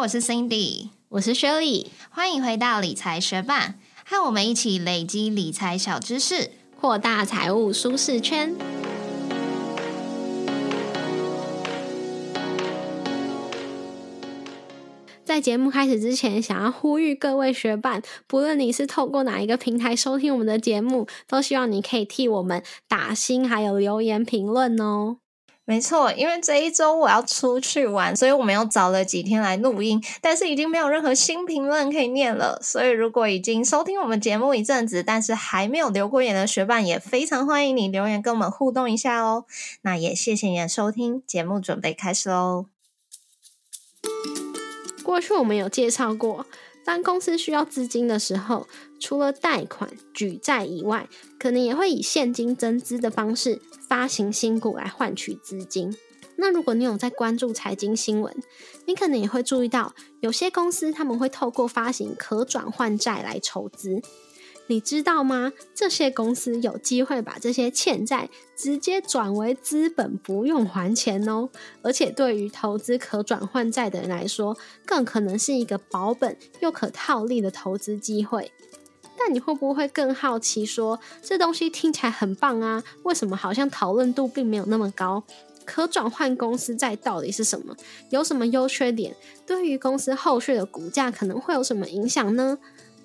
我是 Cindy，我是 Shirley，欢迎回到理财学霸，和我们一起累积理财小知识，扩大财务舒适圈。在节目开始之前，想要呼吁各位学伴，不论你是透过哪一个平台收听我们的节目，都希望你可以替我们打星，还有留言评论哦。没错，因为这一周我要出去玩，所以我们又找了几天来录音，但是已经没有任何新评论可以念了。所以如果已经收听我们节目一阵子，但是还没有留过言的学伴，也非常欢迎你留言跟我们互动一下哦。那也谢谢你的收听，节目准备开始喽。过去我们有介绍过，当公司需要资金的时候，除了贷款、举债以外，可能也会以现金增资的方式发行新股来换取资金。那如果你有在关注财经新闻，你可能也会注意到，有些公司他们会透过发行可转换债来筹资。你知道吗？这些公司有机会把这些欠债直接转为资本，不用还钱哦。而且对于投资可转换债的人来说，更可能是一个保本又可套利的投资机会。但你会不会更好奇，说这东西听起来很棒啊？为什么好像讨论度并没有那么高？可转换公司债到底是什么？有什么优缺点？对于公司后续的股价可能会有什么影响呢？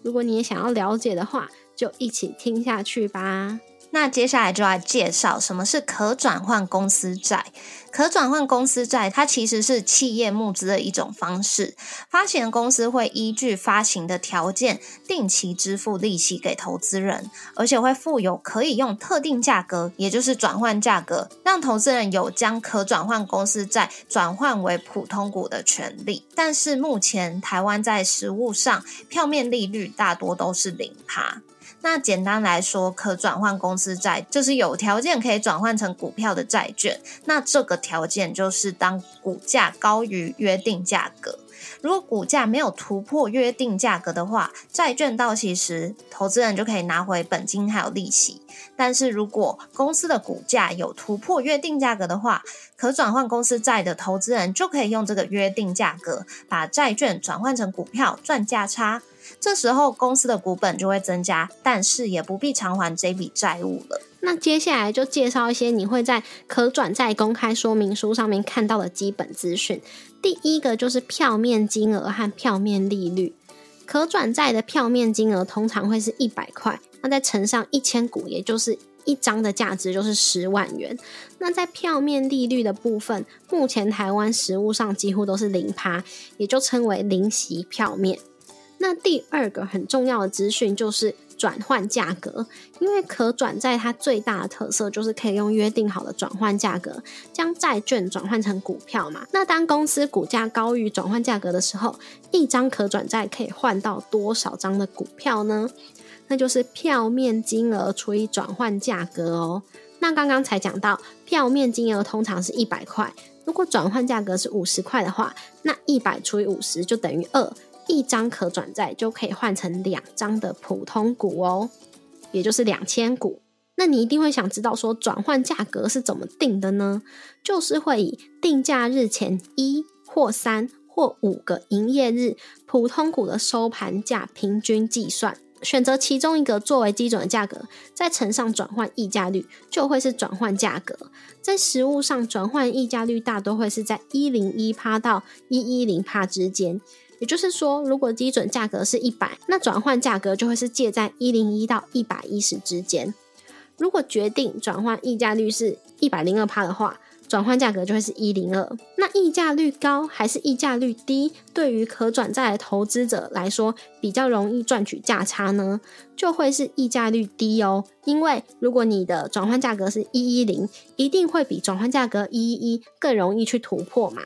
如果你也想要了解的话，就一起听下去吧。那接下来就来介绍什么是可转换公司债。可转换公司债，它其实是企业募资的一种方式。发行公司会依据发行的条件，定期支付利息给投资人，而且会附有可以用特定价格，也就是转换价格，让投资人有将可转换公司债转换为普通股的权利。但是目前台湾在实物上，票面利率大多都是零趴。那简单来说，可转换公司债就是有条件可以转换成股票的债券。那这个条件就是当股价高于约定价格。如果股价没有突破约定价格的话，债券到期时，投资人就可以拿回本金还有利息。但是如果公司的股价有突破约定价格的话，可转换公司债的投资人就可以用这个约定价格把债券转换成股票赚价差。这时候公司的股本就会增加，但是也不必偿还这笔债务了。那接下来就介绍一些你会在可转债公开说明书上面看到的基本资讯。第一个就是票面金额和票面利率。可转债的票面金额通常会是一百块，那再乘上一千股，也就是一张的价值就是十万元。那在票面利率的部分，目前台湾实物上几乎都是零趴，也就称为零息票面。那第二个很重要的资讯就是转换价格，因为可转债它最大的特色就是可以用约定好的转换价格将债券转换成股票嘛。那当公司股价高于转换价格的时候，一张可转债可以换到多少张的股票呢？那就是票面金额除以转换价格哦。那刚刚才讲到，票面金额通常是一百块，如果转换价格是五十块的话，那一百除以五十就等于二。一张可转债就可以换成两张的普通股哦，也就是两千股。那你一定会想知道说转换价格是怎么定的呢？就是会以定价日前一或三或五个营业日普通股的收盘价平均计算，选择其中一个作为基准的价格，再乘上转换溢价率，就会是转换价格。在实物上，转换溢价率大多会是在一零一趴到一一零趴之间。也就是说，如果基准价格是一百，那转换价格就会是介在一零一到一百一十之间。如果决定转换溢价率是一百零二趴的话，转换价格就会是一零二。那溢价率高还是溢价率低？对于可转债的投资者来说，比较容易赚取价差呢？就会是溢价率低哦。因为如果你的转换价格是一一零，一定会比转换价格一一一更容易去突破嘛。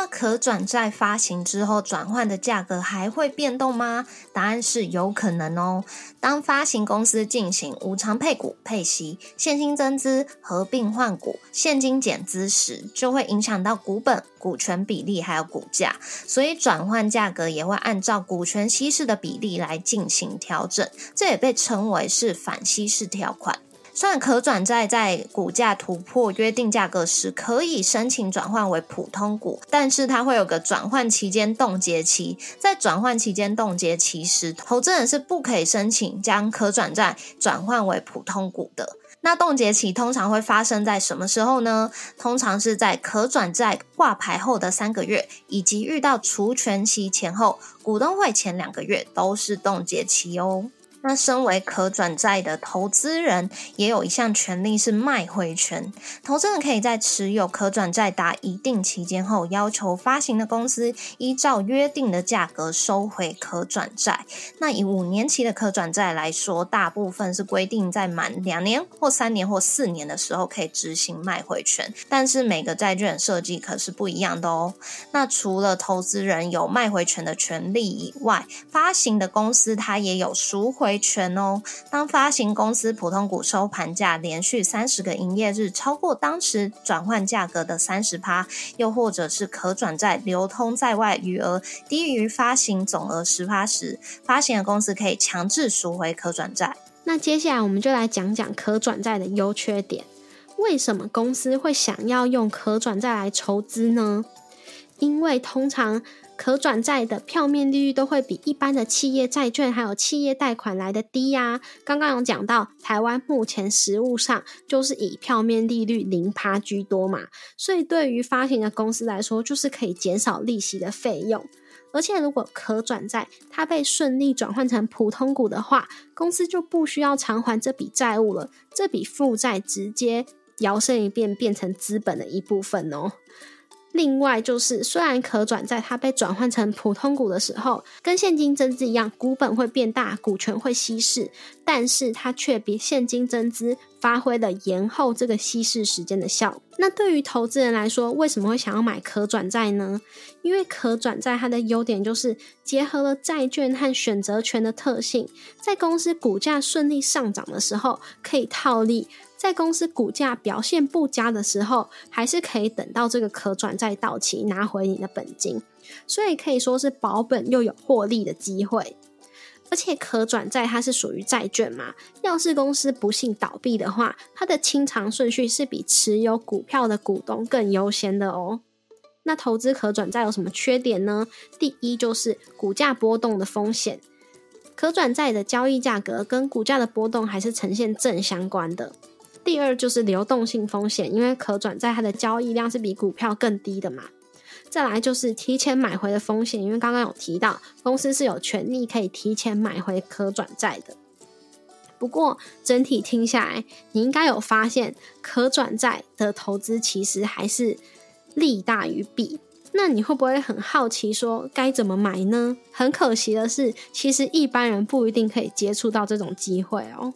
那可转债发行之后，转换的价格还会变动吗？答案是有可能哦。当发行公司进行无偿配股、配息、现金增资、合并换股、现金减资时，就会影响到股本、股权比例还有股价，所以转换价格也会按照股权稀释的比例来进行调整。这也被称为是反稀释条款。虽然可转债在股价突破约定价格时可以申请转换为普通股，但是它会有个转换期间冻结期。在转换期间冻结期时，投资人是不可以申请将可转债转换为普通股的。那冻结期通常会发生在什么时候呢？通常是在可转债挂牌后的三个月，以及遇到除权期前后，股东会前两个月都是冻结期哦。那身为可转债的投资人，也有一项权利是卖回权。投资人可以在持有可转债达一定期间后，要求发行的公司依照约定的价格收回可转债。那以五年期的可转债来说，大部分是规定在满两年或三年或四年的时候可以执行卖回权。但是每个债券设计可是不一样的哦。那除了投资人有卖回权的权利以外，发行的公司它也有赎回。回权哦。当发行公司普通股收盘价连续三十个营业日超过当时转换价格的三十趴，又或者是可转债流通在外余额低于发行总额十趴时，发行的公司可以强制赎回可转债。那接下来我们就来讲讲可转债的优缺点。为什么公司会想要用可转债来筹资呢？因为通常。可转债的票面利率都会比一般的企业债券还有企业贷款来的低呀。刚刚有讲到，台湾目前实物上就是以票面利率零趴居多嘛，所以对于发行的公司来说，就是可以减少利息的费用。而且如果可转债它被顺利转换成普通股的话，公司就不需要偿还这笔债务了，这笔负债直接摇身一变变成资本的一部分哦。另外就是，虽然可转债它被转换成普通股的时候，跟现金增资一样，股本会变大，股权会稀释，但是它却比现金增资发挥了延后这个稀释时间的效果。那对于投资人来说，为什么会想要买可转债呢？因为可转债它的优点就是结合了债券和选择权的特性，在公司股价顺利上涨的时候可以套利。在公司股价表现不佳的时候，还是可以等到这个可转债到期拿回你的本金，所以可以说是保本又有获利的机会。而且可转债它是属于债券嘛，要是公司不幸倒闭的话，它的清偿顺序是比持有股票的股东更优先的哦。那投资可转债有什么缺点呢？第一就是股价波动的风险，可转债的交易价格跟股价的波动还是呈现正相关的。第二就是流动性风险，因为可转债它的交易量是比股票更低的嘛。再来就是提前买回的风险，因为刚刚有提到公司是有权利可以提前买回可转债的。不过整体听下来，你应该有发现可转债的投资其实还是利大于弊。那你会不会很好奇说该怎么买呢？很可惜的是，其实一般人不一定可以接触到这种机会哦。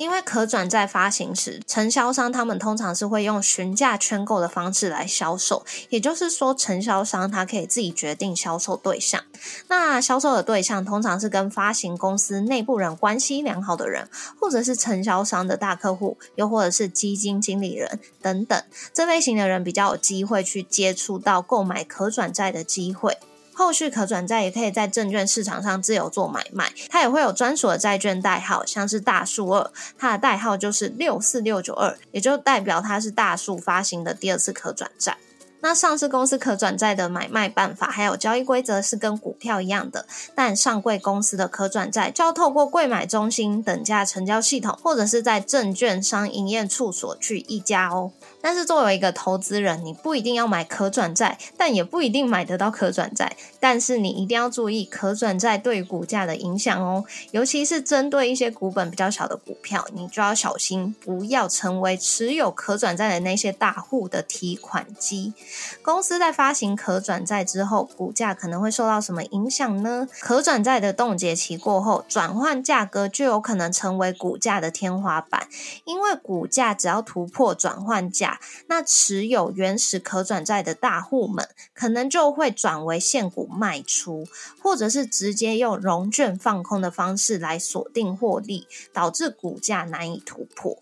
因为可转债发行时，承销商他们通常是会用询价圈购的方式来销售，也就是说，承销商他可以自己决定销售对象。那销售的对象通常是跟发行公司内部人关系良好的人，或者是承销商的大客户，又或者是基金经理人等等。这类型的人比较有机会去接触到购买可转债的机会。后续可转债也可以在证券市场上自由做买卖，它也会有专属的债券代号，像是大数二，它的代号就是六四六九二，也就代表它是大数发行的第二次可转债。那上市公司可转债的买卖办法还有交易规则是跟股票一样的，但上柜公司的可转债就要透过柜买中心等价成交系统，或者是在证券商营业处所去议价哦。但是作为一个投资人，你不一定要买可转债，但也不一定买得到可转债。但是你一定要注意可转债对股价的影响哦，尤其是针对一些股本比较小的股票，你就要小心，不要成为持有可转债的那些大户的提款机。公司在发行可转债之后，股价可能会受到什么影响呢？可转债的冻结期过后，转换价格就有可能成为股价的天花板，因为股价只要突破转换价。那持有原始可转债的大户们，可能就会转为现股卖出，或者是直接用融券放空的方式来锁定获利，导致股价难以突破。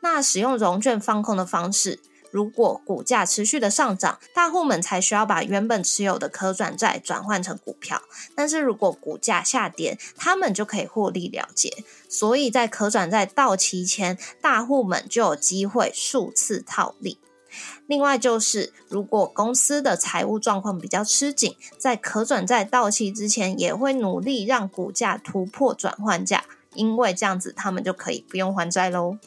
那使用融券放空的方式，如果股价持续的上涨，大户们才需要把原本持有的可转债转换成股票。但是如果股价下跌，他们就可以获利了结。所以在可转债到期前，大户们就有机会数次套利。另外就是，如果公司的财务状况比较吃紧，在可转债到期之前，也会努力让股价突破转换价，因为这样子他们就可以不用还债喽。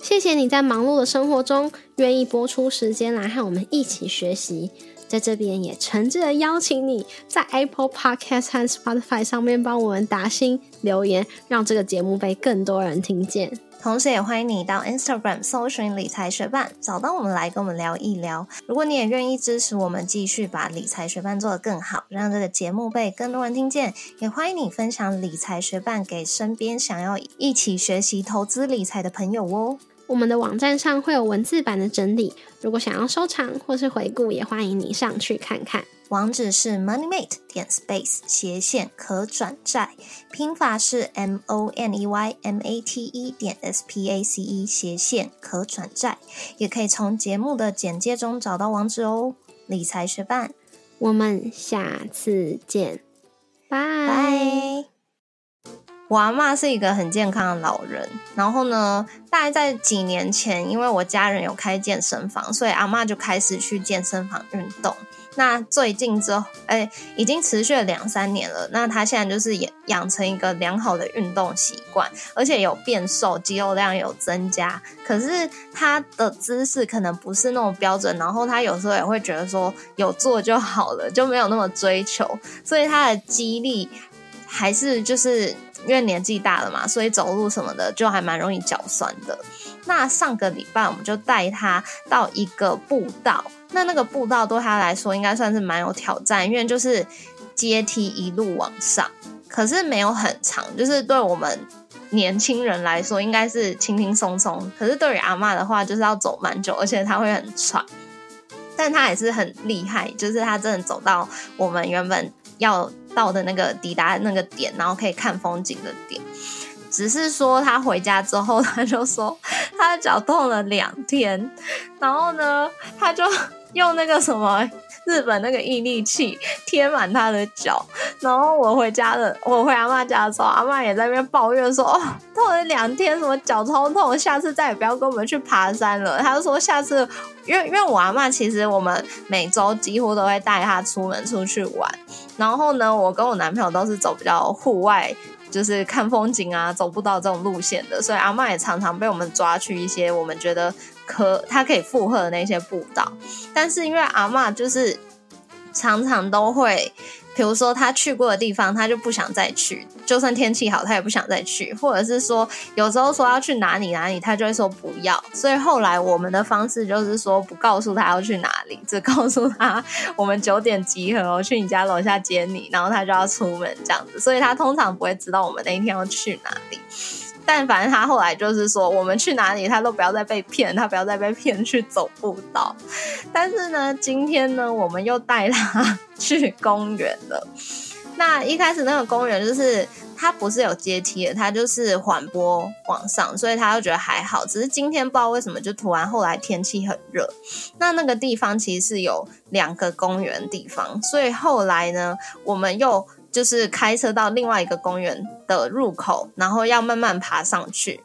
谢谢你在忙碌的生活中愿意播出时间来和我们一起学习，在这边也诚挚的邀请你在 Apple Podcast 和 Spotify 上面帮我们打新留言，让这个节目被更多人听见。同时，也欢迎你到 Instagram 搜寻理财学伴，找到我们来跟我们聊一聊。如果你也愿意支持我们，继续把理财学伴做得更好，让这个节目被更多人听见，也欢迎你分享理财学伴给身边想要一起学习投资理财的朋友哦。我们的网站上会有文字版的整理，如果想要收藏或是回顾，也欢迎你上去看看。网址是 moneymate 点 space 斜线可转债，拼法是 m o n e y m a t e 点 s p a c e 斜线可转债，也可以从节目的简介中找到网址哦。理财学伴，我们下次见，拜。我阿妈是一个很健康的老人，然后呢，大概在几年前，因为我家人有开健身房，所以阿妈就开始去健身房运动。那最近之后，哎，已经持续了两三年了。那他现在就是养养成一个良好的运动习惯，而且有变瘦，肌肉量有增加。可是他的姿势可能不是那种标准，然后他有时候也会觉得说有做就好了，就没有那么追求，所以他的肌力还是就是因为年纪大了嘛，所以走路什么的就还蛮容易脚酸的。那上个礼拜我们就带他到一个步道。那那个步道对他来说应该算是蛮有挑战，因为就是阶梯一路往上，可是没有很长，就是对我们年轻人来说应该是轻轻松松，可是对于阿妈的话就是要走蛮久，而且他会很喘，但他也是很厉害，就是他真的走到我们原本要到的那个抵达那个点，然后可以看风景的点。只是说他回家之后，他就说他的脚痛了两天，然后呢，他就用那个什么日本那个毅力器贴满他的脚。然后我回家的，我回阿妈家的时候，阿妈也在那边抱怨说：“哦，痛了两天，什么脚超痛，下次再也不要跟我们去爬山了。”他就说下次，因为因为我阿妈其实我们每周几乎都会带他出门出去玩。然后呢，我跟我男朋友都是走比较户外。就是看风景啊，走不到这种路线的，所以阿妈也常常被我们抓去一些我们觉得可他可以负荷的那些步道。但是因为阿妈就是常常都会。比如说他去过的地方，他就不想再去，就算天气好，他也不想再去。或者是说，有时候说要去哪里哪里，他就会说不要。所以后来我们的方式就是说，不告诉他要去哪里，只告诉他我们九点集合，我去你家楼下接你，然后他就要出门这样子。所以他通常不会知道我们那一天要去哪里。但反正他后来就是说，我们去哪里，他都不要再被骗，他不要再被骗去走步道。但是呢，今天呢，我们又带他去公园了。那一开始那个公园就是它不是有阶梯的，它就是缓坡往上，所以他就觉得还好。只是今天不知道为什么，就突然后来天气很热。那那个地方其实是有两个公园地方，所以后来呢，我们又。就是开车到另外一个公园的入口，然后要慢慢爬上去。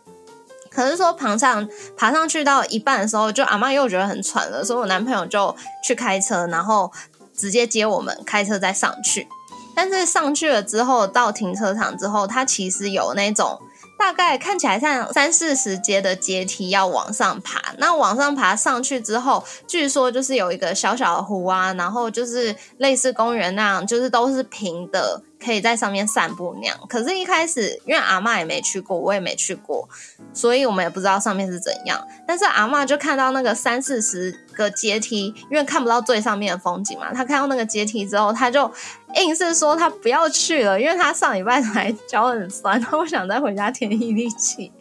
可是说爬上爬上去到一半的时候，就阿妈又觉得很喘了，所以我男朋友就去开车，然后直接接我们开车再上去。但是上去了之后，到停车场之后，他其实有那种。大概看起来像三四十阶的阶梯要往上爬，那往上爬上去之后，据说就是有一个小小的湖啊，然后就是类似公园那样，就是都是平的。可以在上面散步那样，可是，一开始因为阿妈也没去过，我也没去过，所以我们也不知道上面是怎样。但是阿妈就看到那个三四十个阶梯，因为看不到最上面的风景嘛，她看到那个阶梯之后，她就硬是说她不要去了，因为她上礼拜才脚很酸，她不想再回家添一力气。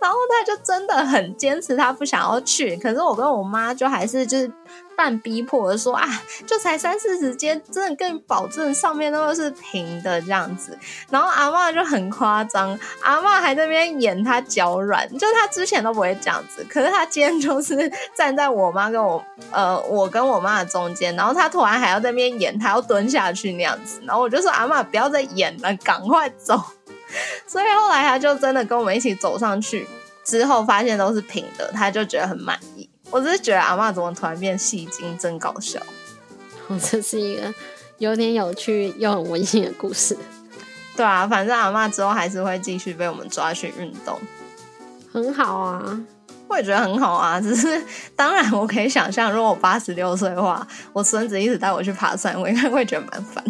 然后她就真的很坚持，她不想要去。可是我跟我妈就还是就是。半逼迫的说啊，就才三四十阶，真的更保证上面都是平的这样子。然后阿妈就很夸张，阿妈还在那边演她脚软，就她之前都不会这样子，可是她今天就是站在我妈跟我呃我跟我妈的中间，然后她突然还要在那边演她要蹲下去那样子，然后我就说阿妈不要再演了，赶快走。所以后来他就真的跟我们一起走上去，之后发现都是平的，他就觉得很满意。我只是觉得阿妈怎么突然变戏精，真搞笑。哦，这是一个有点有趣又很温馨的故事。对啊，反正阿妈之后还是会继续被我们抓去运动，很好啊。我也觉得很好啊，只是当然我可以想象，如果我八十六岁的话，我孙子一直带我去爬山，我应该会觉得蛮烦。